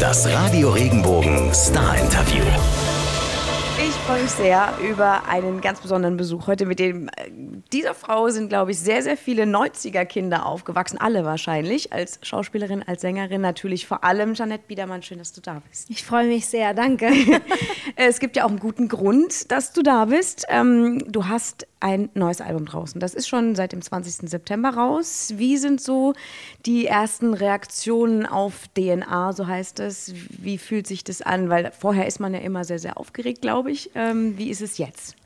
Das Radio Regenbogen Star Interview. Ich freue mich sehr über einen ganz besonderen Besuch heute. Mit dem, äh, dieser Frau sind, glaube ich, sehr, sehr viele 90er-Kinder aufgewachsen. Alle wahrscheinlich. Als Schauspielerin, als Sängerin natürlich vor allem. Janette Biedermann, schön, dass du da bist. Ich freue mich sehr, danke. es gibt ja auch einen guten Grund, dass du da bist. Ähm, du hast ein neues Album draußen. Das ist schon seit dem 20. September raus. Wie sind so die ersten Reaktionen auf DNA, so heißt es? Wie fühlt sich das an? Weil vorher ist man ja immer sehr, sehr aufgeregt, glaube ich. Ähm, wie ist es jetzt?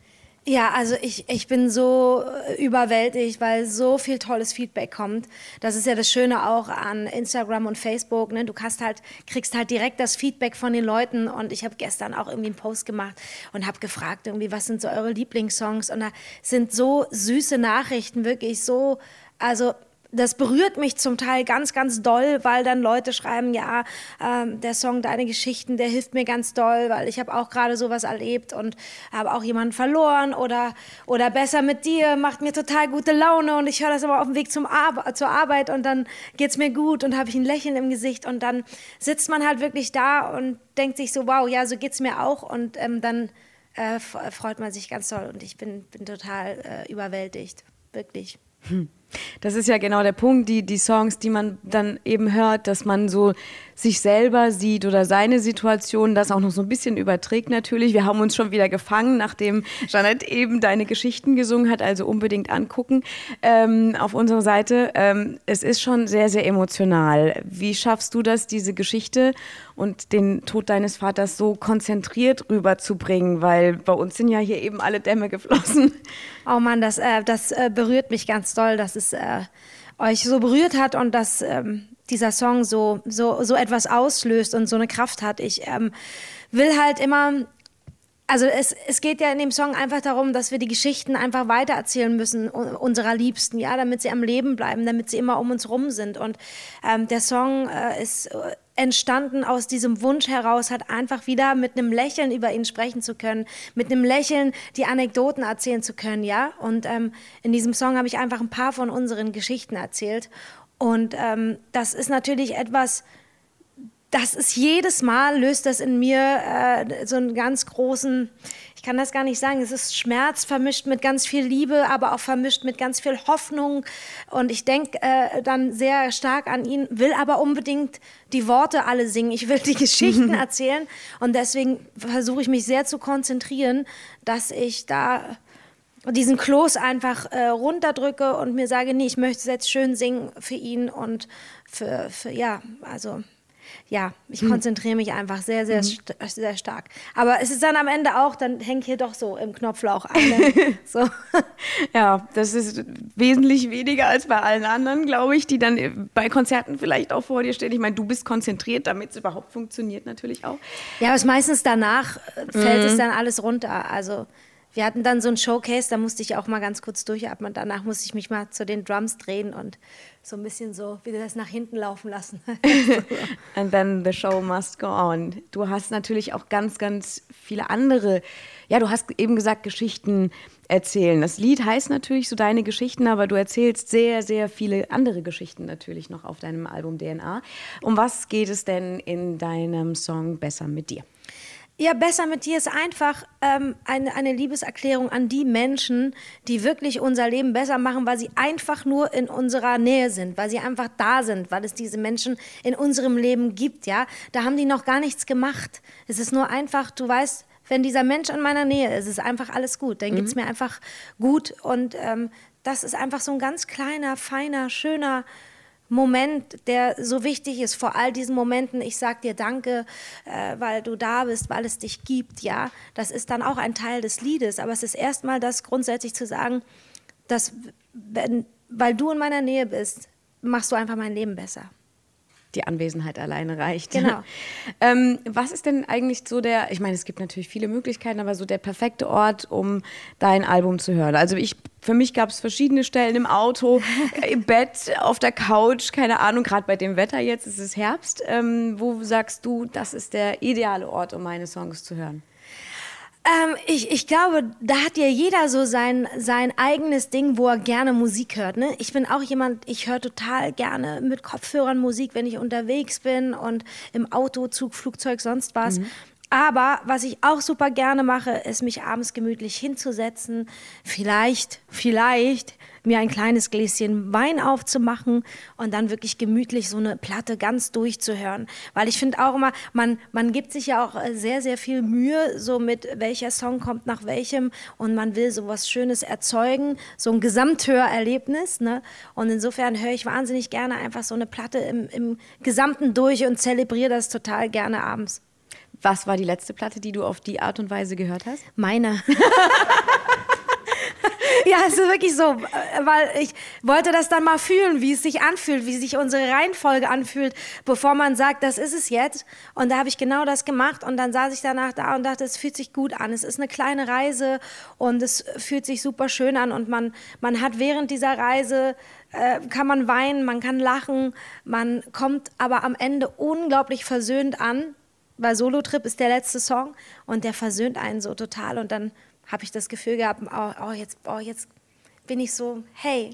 Ja, also ich, ich bin so überwältigt, weil so viel tolles Feedback kommt. Das ist ja das Schöne auch an Instagram und Facebook. Ne? Du kannst halt, kriegst halt direkt das Feedback von den Leuten. Und ich habe gestern auch irgendwie einen Post gemacht und habe gefragt, irgendwie, was sind so eure Lieblingssongs? Und da sind so süße Nachrichten, wirklich so, also das berührt mich zum Teil ganz, ganz doll, weil dann Leute schreiben, ja, ähm, der Song Deine Geschichten, der hilft mir ganz doll, weil ich habe auch gerade sowas erlebt und habe auch jemanden verloren oder, oder besser mit dir, macht mir total gute Laune und ich höre das aber auf dem Weg zum Ar zur Arbeit und dann geht es mir gut und habe ich ein Lächeln im Gesicht und dann sitzt man halt wirklich da und denkt sich so, wow, ja, so geht es mir auch und ähm, dann äh, freut man sich ganz toll und ich bin, bin total äh, überwältigt, wirklich. Hm. Das ist ja genau der Punkt, die, die Songs, die man dann eben hört, dass man so sich selber sieht oder seine Situation, das auch noch so ein bisschen überträgt natürlich. Wir haben uns schon wieder gefangen, nachdem Jeanette eben deine Geschichten gesungen hat, also unbedingt angucken ähm, auf unserer Seite. Ähm, es ist schon sehr, sehr emotional. Wie schaffst du das, diese Geschichte und den Tod deines Vaters so konzentriert rüberzubringen? Weil bei uns sind ja hier eben alle Dämme geflossen. Oh Mann, das, äh, das äh, berührt mich ganz doll, dass es äh, euch so berührt hat und dass ähm, dieser Song so, so, so etwas auslöst und so eine Kraft hat. Ich ähm, will halt immer also es, es geht ja in dem Song einfach darum, dass wir die Geschichten einfach weitererzählen müssen unserer Liebsten, ja, damit sie am Leben bleiben, damit sie immer um uns rum sind. Und ähm, der Song äh, ist äh, entstanden aus diesem Wunsch heraus, hat einfach wieder mit einem Lächeln über ihn sprechen zu können, mit einem Lächeln die Anekdoten erzählen zu können, ja. Und ähm, in diesem Song habe ich einfach ein paar von unseren Geschichten erzählt. Und ähm, das ist natürlich etwas, das ist jedes Mal, löst das in mir äh, so einen ganz großen, ich kann das gar nicht sagen, es ist Schmerz vermischt mit ganz viel Liebe, aber auch vermischt mit ganz viel Hoffnung. Und ich denke äh, dann sehr stark an ihn, will aber unbedingt die Worte alle singen. Ich will die Geschichten erzählen. Und deswegen versuche ich mich sehr zu konzentrieren, dass ich da diesen Kloß einfach äh, runterdrücke und mir sage, nee, ich möchte es jetzt schön singen für ihn und für, für ja, also ja, ich hm. konzentriere mich einfach sehr, sehr, mhm. st sehr stark. Aber es ist dann am Ende auch, dann hängt hier doch so im Knopflauch eine. so. Ja, das ist wesentlich weniger als bei allen anderen, glaube ich, die dann bei Konzerten vielleicht auch vor dir stehen. Ich meine, du bist konzentriert, damit es überhaupt funktioniert natürlich auch. Ja, aber es meistens danach äh, fällt mhm. es dann alles runter. Also wir hatten dann so ein Showcase, da musste ich auch mal ganz kurz durchatmen. Danach musste ich mich mal zu den Drums drehen und so ein bisschen so wieder das nach hinten laufen lassen. And then the show must go on. Du hast natürlich auch ganz, ganz viele andere, ja, du hast eben gesagt, Geschichten erzählen. Das Lied heißt natürlich so deine Geschichten, aber du erzählst sehr, sehr viele andere Geschichten natürlich noch auf deinem Album DNA. Um was geht es denn in deinem Song Besser mit dir? Ja, besser mit dir ist einfach ähm, eine, eine Liebeserklärung an die Menschen, die wirklich unser Leben besser machen, weil sie einfach nur in unserer Nähe sind, weil sie einfach da sind, weil es diese Menschen in unserem Leben gibt, ja. Da haben die noch gar nichts gemacht. Es ist nur einfach, du weißt, wenn dieser Mensch in meiner Nähe ist, ist einfach alles gut. Dann mhm. geht es mir einfach gut und ähm, das ist einfach so ein ganz kleiner, feiner, schöner Moment, der so wichtig ist, vor all diesen Momenten, ich sag dir danke, äh, weil du da bist, weil es dich gibt, ja, das ist dann auch ein Teil des Liedes, aber es ist erstmal das grundsätzlich zu sagen, dass, wenn, weil du in meiner Nähe bist, machst du einfach mein Leben besser die Anwesenheit alleine reicht. Genau. ähm, was ist denn eigentlich so der, ich meine, es gibt natürlich viele Möglichkeiten, aber so der perfekte Ort, um dein Album zu hören? Also ich, für mich gab es verschiedene Stellen im Auto, im Bett, auf der Couch, keine Ahnung, gerade bei dem Wetter jetzt ist es Herbst. Ähm, wo sagst du, das ist der ideale Ort, um meine Songs zu hören? Ähm, ich, ich glaube, da hat ja jeder so sein, sein eigenes Ding, wo er gerne Musik hört. Ne? Ich bin auch jemand, ich höre total gerne mit Kopfhörern Musik, wenn ich unterwegs bin und im Auto, Zug, Flugzeug, sonst was. Mhm. Aber was ich auch super gerne mache, ist mich abends gemütlich hinzusetzen, vielleicht, vielleicht mir ein kleines Gläschen Wein aufzumachen und dann wirklich gemütlich so eine Platte ganz durchzuhören. Weil ich finde auch immer, man, man gibt sich ja auch äh, sehr, sehr viel Mühe, so mit welcher Song kommt nach welchem und man will so was Schönes erzeugen, so ein Gesamthörerlebnis. Ne? Und insofern höre ich wahnsinnig gerne einfach so eine Platte im, im Gesamten durch und zelebriere das total gerne abends. Was war die letzte Platte, die du auf die Art und Weise gehört hast? Meine. ja, es ist wirklich so, weil ich wollte das dann mal fühlen, wie es sich anfühlt, wie sich unsere Reihenfolge anfühlt, bevor man sagt, das ist es jetzt. Und da habe ich genau das gemacht und dann saß ich danach da und dachte, es fühlt sich gut an. Es ist eine kleine Reise und es fühlt sich super schön an und man, man hat während dieser Reise äh, kann man weinen, man kann lachen, man kommt aber am Ende unglaublich versöhnt an, weil Solo Trip ist der letzte Song und der versöhnt einen so total und dann habe ich das Gefühl gehabt, oh, oh, jetzt, oh, jetzt bin ich so, hey,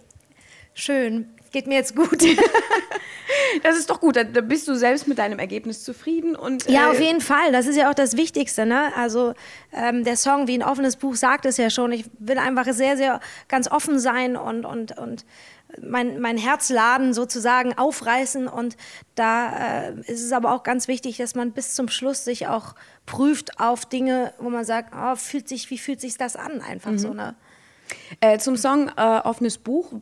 schön, geht mir jetzt gut. das ist doch gut, da bist du selbst mit deinem Ergebnis zufrieden. Und, äh ja, auf jeden Fall, das ist ja auch das Wichtigste. Ne? Also ähm, der Song wie ein offenes Buch sagt es ja schon, ich will einfach sehr, sehr ganz offen sein und, und, und mein, mein Herzladen sozusagen aufreißen. Und da äh, ist es aber auch ganz wichtig, dass man bis zum Schluss sich auch prüft auf Dinge, wo man sagt, oh, fühlt sich, wie fühlt sich das an? Einfach mhm. so eine. Äh, zum Song äh, Offenes Buch.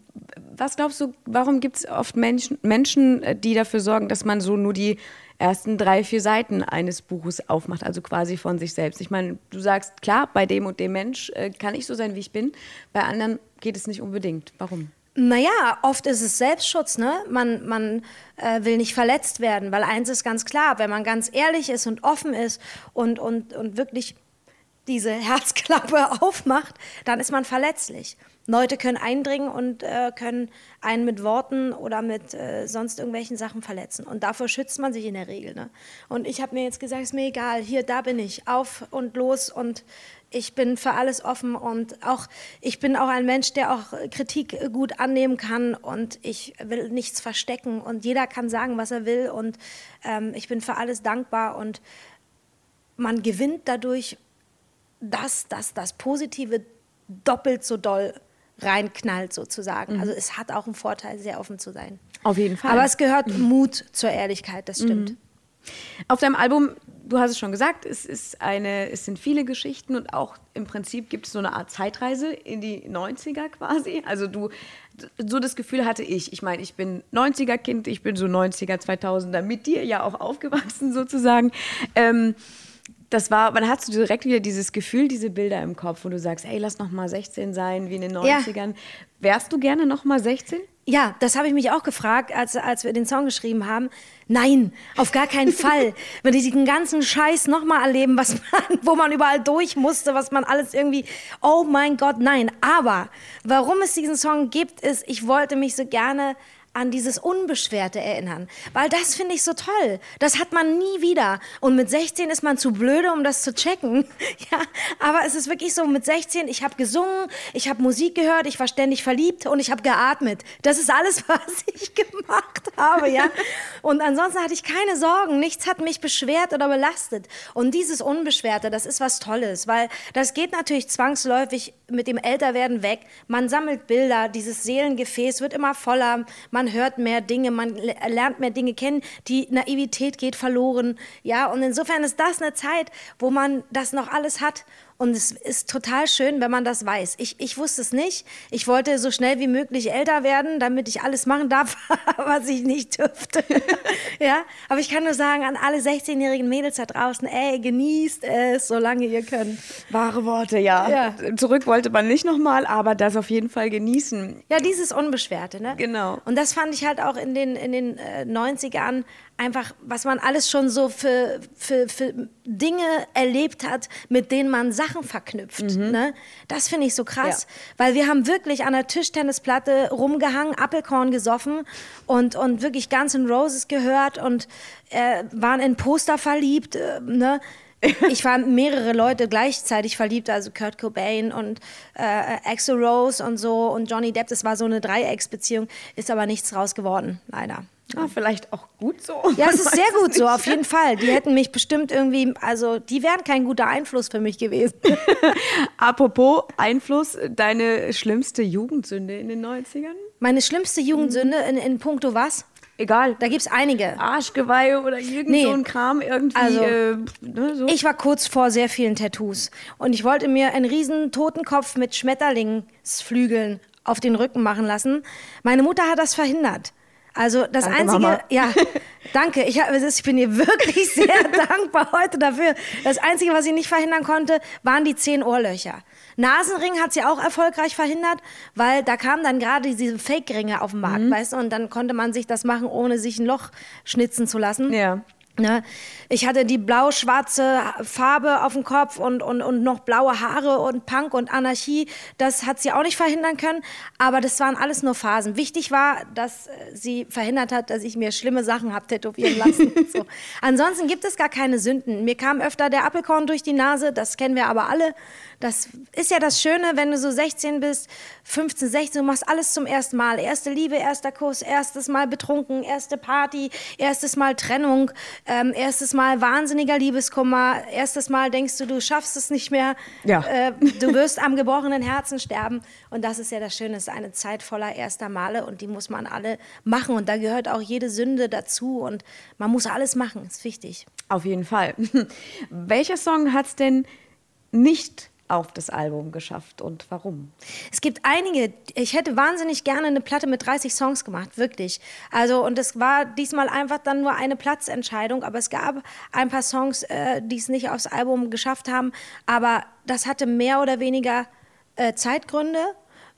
Was glaubst du, warum gibt es oft Menschen, Menschen, äh, die dafür sorgen, dass man so nur die ersten drei, vier Seiten eines Buches aufmacht, also quasi von sich selbst? Ich meine, du sagst, klar, bei dem und dem Mensch äh, kann ich so sein, wie ich bin. Bei anderen geht es nicht unbedingt. Warum? Naja, oft ist es Selbstschutz, ne? Man, man äh, will nicht verletzt werden, weil eins ist ganz klar, wenn man ganz ehrlich ist und offen ist und, und, und wirklich diese Herzklappe aufmacht, dann ist man verletzlich. Leute können eindringen und äh, können einen mit Worten oder mit äh, sonst irgendwelchen Sachen verletzen. Und davor schützt man sich in der Regel. Ne? Und ich habe mir jetzt gesagt, ist mir egal, hier, da bin ich, auf und los und ich bin für alles offen und auch ich bin auch ein Mensch, der auch Kritik gut annehmen kann und ich will nichts verstecken und jeder kann sagen, was er will und ähm, ich bin für alles dankbar und man gewinnt dadurch, dass, dass das Positive doppelt so doll reinknallt sozusagen. Mhm. Also es hat auch einen Vorteil, sehr offen zu sein. Auf jeden Fall. Aber es gehört mhm. Mut zur Ehrlichkeit, das stimmt. Mhm. Auf deinem Album, du hast es schon gesagt, es, ist eine, es sind viele Geschichten und auch im Prinzip gibt es so eine Art Zeitreise in die 90er quasi. Also du, so das Gefühl hatte ich. Ich meine, ich bin 90er-Kind, ich bin so 90er, 2000er mit dir ja auch aufgewachsen sozusagen. Ähm, das war, wann hast du direkt wieder dieses Gefühl, diese Bilder im Kopf, wo du sagst, hey, lass noch mal 16 sein, wie in den 90ern. Ja. Wärst du gerne noch mal 16? Ja, das habe ich mich auch gefragt, als, als wir den Song geschrieben haben. Nein, auf gar keinen Fall. Wenn die diesen ganzen Scheiß nochmal erleben, was man, wo man überall durch musste, was man alles irgendwie, oh mein Gott, nein. Aber warum es diesen Song gibt, ist, ich wollte mich so gerne an dieses Unbeschwerte erinnern. Weil das finde ich so toll. Das hat man nie wieder. Und mit 16 ist man zu blöde, um das zu checken. Ja, aber es ist wirklich so, mit 16, ich habe gesungen, ich habe Musik gehört, ich war ständig verliebt und ich habe geatmet. Das ist alles, was ich gemacht habe, ja. Und ansonsten hatte ich keine Sorgen. Nichts hat mich beschwert oder belastet. Und dieses Unbeschwerte, das ist was Tolles, weil das geht natürlich zwangsläufig mit dem Älterwerden weg. Man sammelt Bilder, dieses Seelengefäß wird immer voller. Man man hört mehr Dinge, man lernt mehr Dinge kennen, die Naivität geht verloren. Ja, und insofern ist das eine Zeit, wo man das noch alles hat und es ist total schön, wenn man das weiß. Ich, ich wusste es nicht. Ich wollte so schnell wie möglich älter werden, damit ich alles machen darf, was ich nicht dürfte. ja, aber ich kann nur sagen an alle 16-jährigen Mädels da draußen, ey, genießt es, solange ihr könnt. Wahre Worte, ja. ja. Zurück wollte man nicht nochmal, aber das auf jeden Fall genießen. Ja, dieses Unbeschwerte, ne? Genau. Und das fand ich halt auch in den, in den äh, 90ern einfach, was man alles schon so für, für, für Dinge erlebt hat, mit denen man Sachen verknüpft. Mhm. Ne? Das finde ich so krass, ja. weil wir haben wirklich an der Tischtennisplatte rumgehangen, Appelkorn gesoffen und, und wirklich Guns N' Roses gehört und äh, waren in Poster verliebt. Äh, ne? ich war mehrere Leute gleichzeitig verliebt, also Kurt Cobain und äh, Axel Rose und so und Johnny Depp. Das war so eine Dreiecksbeziehung, ist aber nichts raus geworden, leider. Ah, vielleicht auch gut so. Ja, es ist sehr gut so, auf jeden Fall. Die hätten mich bestimmt irgendwie, also die wären kein guter Einfluss für mich gewesen. Apropos Einfluss, deine schlimmste Jugendsünde in den 90ern? Meine schlimmste Jugendsünde in, in puncto was? Egal. Da gibt es einige. Arschgeweihe oder irgend Nee. so ein Kram irgendwie. Also, äh, ne, so. Ich war kurz vor sehr vielen Tattoos und ich wollte mir einen riesen Totenkopf mit Schmetterlingsflügeln auf den Rücken machen lassen. Meine Mutter hat das verhindert. Also das Danke, einzige, Mama. ja, danke. Ich, hab, ich bin ihr wirklich sehr dankbar heute dafür. Das einzige, was sie nicht verhindern konnte, waren die zehn Ohrlöcher. Nasenring hat sie auch erfolgreich verhindert, weil da kamen dann gerade diese Fake-Ringe auf den Markt, Mhm. weißt du, und dann konnte man sich das machen, ohne sich ein Loch schnitzen zu lassen. ja. Ne? Ich hatte die blau-schwarze Farbe auf dem Kopf und, und, und noch blaue Haare und Punk und Anarchie. Das hat sie auch nicht verhindern können. Aber das waren alles nur Phasen. Wichtig war, dass äh, sie verhindert hat, dass ich mir schlimme Sachen habe tätowieren lassen. so. Ansonsten gibt es gar keine Sünden. Mir kam öfter der Apfelkorn durch die Nase. Das kennen wir aber alle. Das ist ja das Schöne, wenn du so 16 bist, 15, 16, du machst alles zum ersten Mal. Erste Liebe, erster Kuss, erstes Mal betrunken, erste Party, erstes Mal Trennung, ähm, erstes Mal wahnsinniger Liebeskummer, erstes Mal denkst du, du schaffst es nicht mehr, Ja. äh, du wirst am gebrochenen Herzen sterben. Und das ist ja das Schöne, es ist eine Zeit voller erster Male und die muss man alle machen. Und da gehört auch jede Sünde dazu und man muss alles machen, ist wichtig. Auf jeden Fall. Welcher Song hat es denn nicht auf das Album geschafft und warum? Es gibt einige, ich hätte wahnsinnig gerne eine Platte mit 30 Songs gemacht, wirklich. Also, und es war diesmal einfach dann nur eine Platzentscheidung, aber es gab ein paar Songs, äh, die es nicht aufs Album geschafft haben, aber das hatte mehr oder weniger äh, Zeitgründe.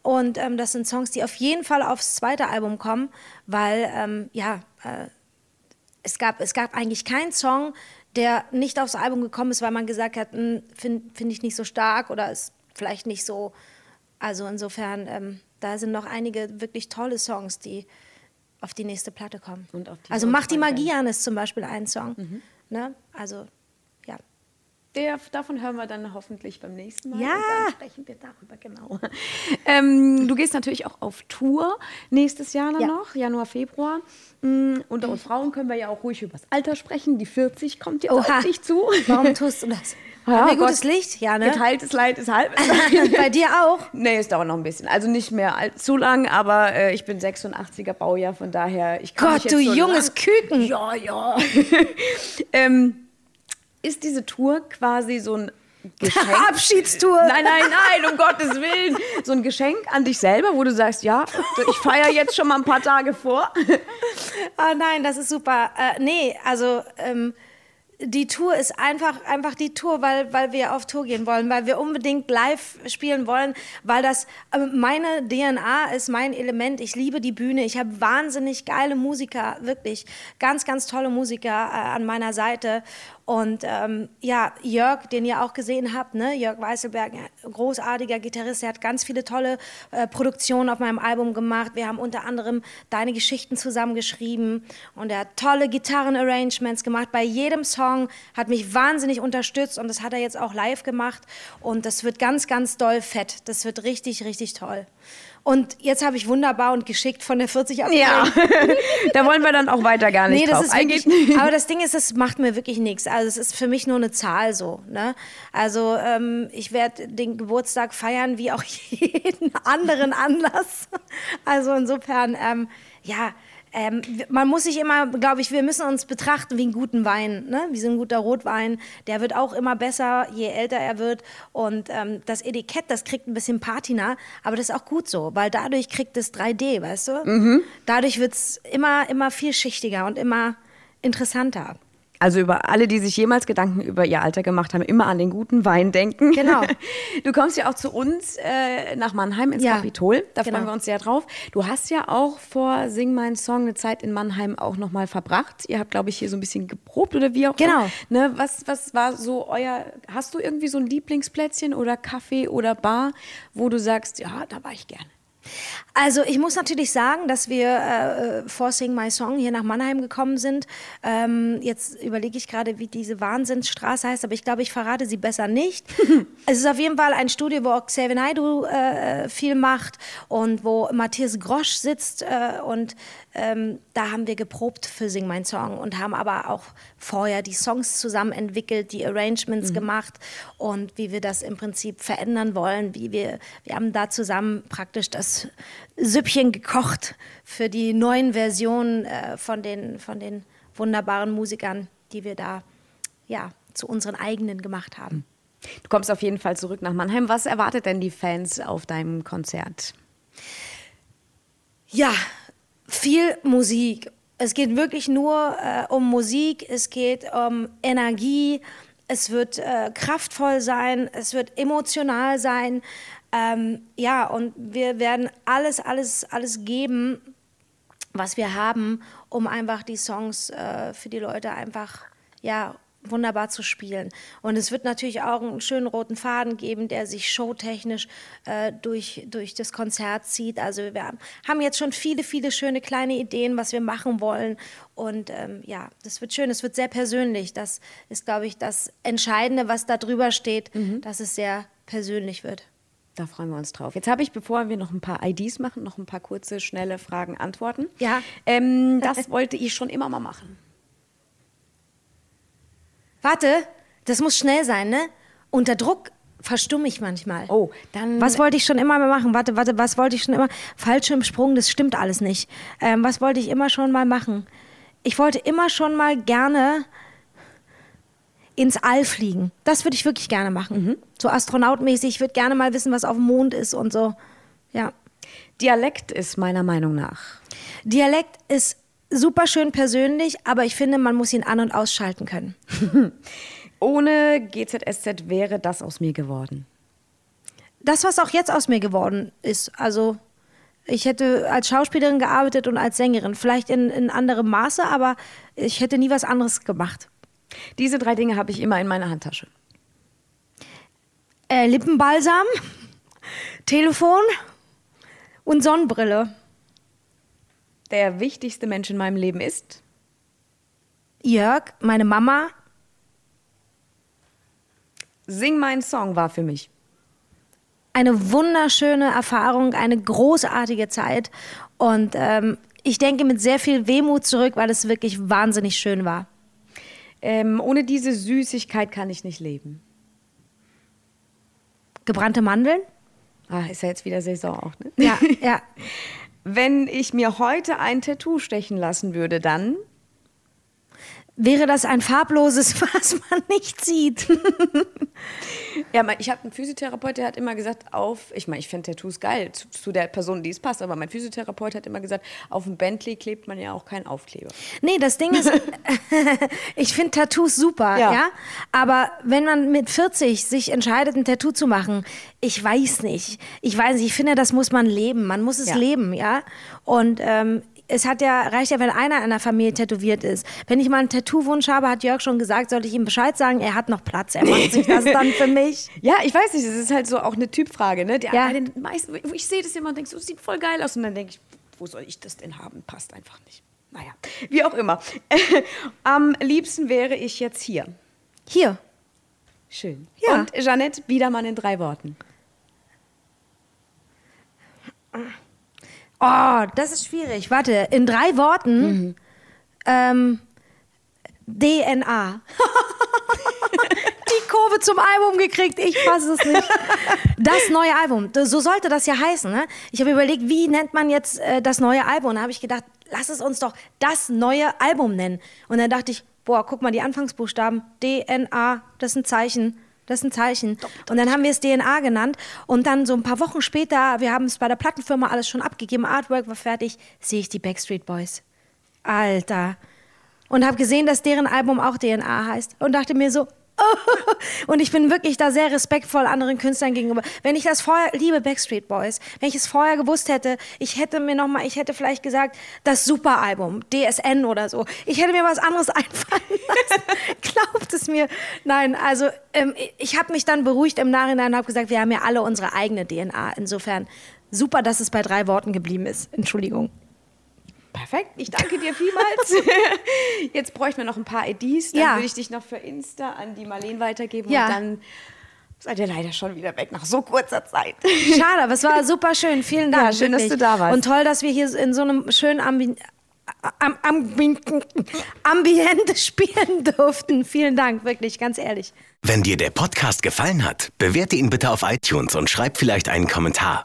Und ähm, das sind Songs, die auf jeden Fall aufs zweite Album kommen, weil, ähm, ja, äh, es gab, es gab eigentlich keinen Song, der nicht aufs Album gekommen ist, weil man gesagt hat, finde find ich nicht so stark oder ist vielleicht nicht so. Also insofern, ähm, da sind noch einige wirklich tolle Songs, die auf die nächste Platte kommen. Und auf die also Mach die Magie an ist zum Beispiel ein Song. Ne? Also. Der, davon hören wir dann hoffentlich beim nächsten Mal. Ja. Und dann sprechen wir darüber, genau. Ähm, du gehst natürlich auch auf Tour nächstes Jahr dann Ja. noch, Januar, Februar. Mm, Unter uns Frauen können wir ja auch ruhig über das Alter sprechen. Die 40 kommt jetzt Oha. auf dich zu. Warum tust du das? Ja, Haben wir Gott. gutes Licht? Ja, ne? Geteiltes Leid ist halb. Bei dir auch? nee, es dauert noch ein bisschen. Also nicht mehr allzu lang, aber äh, ich bin 86er Baujahr, von daher ich kann Gott, du so junges lang- Küken. Ja, ja. ähm, ist diese Tour quasi so ein Geschenk? Abschiedstour. Nein, nein, nein, um Gottes Willen. So ein Geschenk an dich selber, wo du sagst, ja, ich feiere jetzt schon mal ein paar Tage vor. Ah, nein, das ist super. Äh, nee, also ähm, die Tour ist einfach, einfach die Tour, weil, weil wir auf Tour gehen wollen, weil wir unbedingt live spielen wollen, weil das äh, meine DNA ist, mein Element. Ich liebe die Bühne. Ich habe wahnsinnig geile Musiker, wirklich ganz, ganz tolle Musiker äh, an meiner Seite. Und ähm, ja, Jörg, den ihr auch gesehen habt, ne? Jörg Weißelberg, großartiger Gitarrist, der hat ganz viele tolle äh, Produktionen auf meinem Album gemacht. Wir haben unter anderem Deine Geschichten zusammengeschrieben und er hat tolle Gitarrenarrangements gemacht. Bei jedem Song hat mich wahnsinnig unterstützt und das hat er jetzt auch live gemacht. Und das wird ganz, ganz doll fett. Das wird richtig, richtig toll. Und jetzt habe ich wunderbar und geschickt von der 40 ab. Ja, da wollen wir dann auch weiter gar nicht Nee, das drauf ist wirklich, aber das Ding ist, das macht mir wirklich nichts. Also es ist für mich nur eine Zahl so. Ne? Also ähm, ich werde den Geburtstag feiern wie auch jeden anderen Anlass. Also insofern, ähm, ja, ähm, man muss sich immer, glaube ich, wir müssen uns betrachten wie einen guten Wein, ne? wie so ein guter Rotwein. Der wird auch immer besser, je älter er wird. Und ähm, das Etikett, das kriegt ein bisschen Patina, aber das ist auch gut so, weil dadurch kriegt es 3D, weißt du? Dadurch wird es immer, immer vielschichtiger und immer interessanter. Also über alle, die sich jemals Gedanken über ihr Alter gemacht haben, immer an den guten Wein denken. Genau. Du kommst ja auch zu uns äh, nach Mannheim ins Ja, Kapitol. Da genau. freuen wir uns sehr drauf. Du hast ja auch vor Sing meinen Song eine Zeit in Mannheim auch nochmal verbracht. Ihr habt, glaube ich, hier so ein bisschen geprobt oder wie auch Genau. immer. Ne, was, was war so euer, hast du irgendwie so ein Lieblingsplätzchen oder Café oder Bar, wo du sagst, ja, da war ich gerne? Also ich muss natürlich sagen, dass wir äh, vor Sing My Song hier nach Mannheim gekommen sind. Ähm, jetzt überlege ich gerade, wie diese Wahnsinnsstraße heißt, aber ich glaube, ich verrate sie besser nicht. es ist auf jeden Fall ein Studio, wo auch Xavier Naidoo äh, viel macht und wo Matthias Grosch sitzt äh, und ähm, da haben wir geprobt für Sing My Song und haben aber auch vorher die Songs zusammen entwickelt, die Arrangements mhm. gemacht und wie wir das im Prinzip verändern wollen, wie wir, wir haben da zusammen praktisch das Süppchen gekocht für die neuen Versionen äh, von, den, von den wunderbaren Musikern, die wir da ja, zu unseren eigenen gemacht haben. Du kommst auf jeden Fall zurück nach Mannheim. Was erwartet denn die Fans auf deinem Konzert? Ja, viel Musik. Es geht wirklich nur äh, um Musik, es geht um Energie, es wird äh, kraftvoll sein, es wird emotional sein. Ähm, ja, und wir werden alles, alles, alles geben, was wir haben, um einfach die Songs äh, für die Leute einfach ja, wunderbar zu spielen. Und es wird natürlich auch einen schönen roten Faden geben, der sich showtechnisch äh, durch, durch das Konzert zieht. Also wir haben jetzt schon viele, viele schöne kleine Ideen, was wir machen wollen. Und ähm, ja, das wird schön, es wird sehr persönlich. Das ist, glaube ich, das Entscheidende, was da drüber steht, mhm. dass es sehr persönlich wird. Da freuen wir uns drauf. Jetzt habe ich, bevor wir noch ein paar IDs machen, noch ein paar kurze, schnelle Fragen, Antworten. Ja. Ähm, das wollte ich schon immer mal machen. Warte, das muss schnell sein, ne? Unter Druck verstumme ich manchmal. Oh, dann. Was wollte ich schon immer mal machen? Warte, warte, was wollte ich schon immer? Fallschirmsprung, das stimmt alles nicht. Ähm, was wollte ich immer schon mal machen? Ich wollte immer schon mal gerne ins All fliegen. Das würde ich wirklich gerne machen. Mhm. So astronautmäßig. Ich würde gerne mal wissen, was auf dem Mond ist und so. Ja. Dialekt ist meiner Meinung nach. Dialekt ist super schön persönlich, aber ich finde, man muss ihn an- und ausschalten können. Ohne GZSZ wäre das aus mir geworden. Das, was auch jetzt aus mir geworden ist, also ich hätte als Schauspielerin gearbeitet und als Sängerin, vielleicht in, in anderem Maße, aber ich hätte nie was anderes gemacht. Diese drei Dinge habe ich immer in meiner Handtasche. Äh, Lippenbalsam, Telefon und Sonnenbrille der wichtigste Mensch in meinem Leben ist? Jörg, meine Mama. Sing mein Song war für mich. Eine wunderschöne Erfahrung, eine großartige Zeit. Und ähm, ich denke mit sehr viel Wehmut zurück, weil es wirklich wahnsinnig schön war. Ähm, ohne diese Süßigkeit kann ich nicht leben. Gebrannte Mandeln? Ah, ist ja jetzt wieder Saison auch, ne? Ja, ja. Wenn ich mir heute ein Tattoo stechen lassen würde, dann wäre das ein farbloses, was man nicht sieht. ja, ich habe einen Physiotherapeut, der hat immer gesagt, auf, ich meine, ich finde Tattoos geil zu, zu, der Person, die es passt, aber mein Physiotherapeut hat immer gesagt, auf dem Bentley klebt man ja auch keinen Aufkleber. Nee, das Ding ist, ich finde Tattoos super, ja. ja. Aber wenn man mit 40 sich entscheidet, ein Tattoo zu machen, ich weiß nicht. Ich weiß nicht, ich finde, das muss man leben. Man muss es ja. leben, ja. Und ähm, es hat ja, reicht ja, wenn einer in der Familie tätowiert ist. Wenn ich mal einen Tattoo-Wunsch habe, hat Jörg schon gesagt, sollte ich ihm Bescheid sagen, er hat noch Platz, er macht sich das dann für mich. Ja, ich weiß nicht, es ist halt so auch eine Typfrage. Ne? Die, ja. meisten, ich sehe das immer und denke, so sieht voll geil aus. Und dann denke ich, wo soll ich das denn haben? Passt einfach nicht. Naja, wie auch immer. Am liebsten wäre ich jetzt hier. Hier. Schön. Ja. Und Jeanette, wieder mal in drei Worten. Oh, das ist schwierig. Warte, in drei Worten. Mhm. Ähm, DNA. Die Kurve zum Album gekriegt, ich fasse es nicht. Das neue Album, so sollte das ja heißen. Ne? Ich habe überlegt, wie nennt man jetzt äh, das neue Album? Und da habe ich gedacht, lass es uns doch das neue Album nennen. Und dann dachte ich, boah, guck mal, die Anfangsbuchstaben, DNA, das ist ein Zeichen. Das ist ein Zeichen. Und dann haben wir es DNA genannt. Und dann so ein paar Wochen später, wir haben es bei der Plattenfirma alles schon abgegeben, Artwork war fertig, sehe ich die Backstreet Boys. Alter. Und habe gesehen, dass deren Album auch DNA heißt. Und dachte mir so, Und ich bin wirklich da sehr respektvoll anderen Künstlern gegenüber. Wenn ich das vorher, liebe Backstreet Boys, wenn ich es vorher gewusst hätte, ich hätte mir noch mal, ich hätte vielleicht gesagt, das Superalbum, DSN oder so. Ich hätte mir was anderes einfallen lassen. Glaubt es mir. Nein, also ähm, ich habe mich dann beruhigt im Nachhinein und habe gesagt, wir haben ja alle unsere eigene DNA. Insofern super, dass es bei drei Worten geblieben ist. Entschuldigung. Perfekt, ich danke dir vielmals. Jetzt bräuchten wir noch ein paar IDs, dann Ja. würde ich dich noch für Insta an die Marleen weitergeben Ja. und dann seid ihr leider schon wieder weg nach so kurzer Zeit. Schade, aber es war super schön. Vielen Dank. Ja, schön, dass wirklich. du da warst. Und toll, dass wir hier in so einem schönen Ambi am, Ambi Ambiente spielen durften. Vielen Dank, wirklich, ganz ehrlich. Wenn dir der Podcast gefallen hat, bewerte ihn bitte auf iTunes und schreib vielleicht einen Kommentar.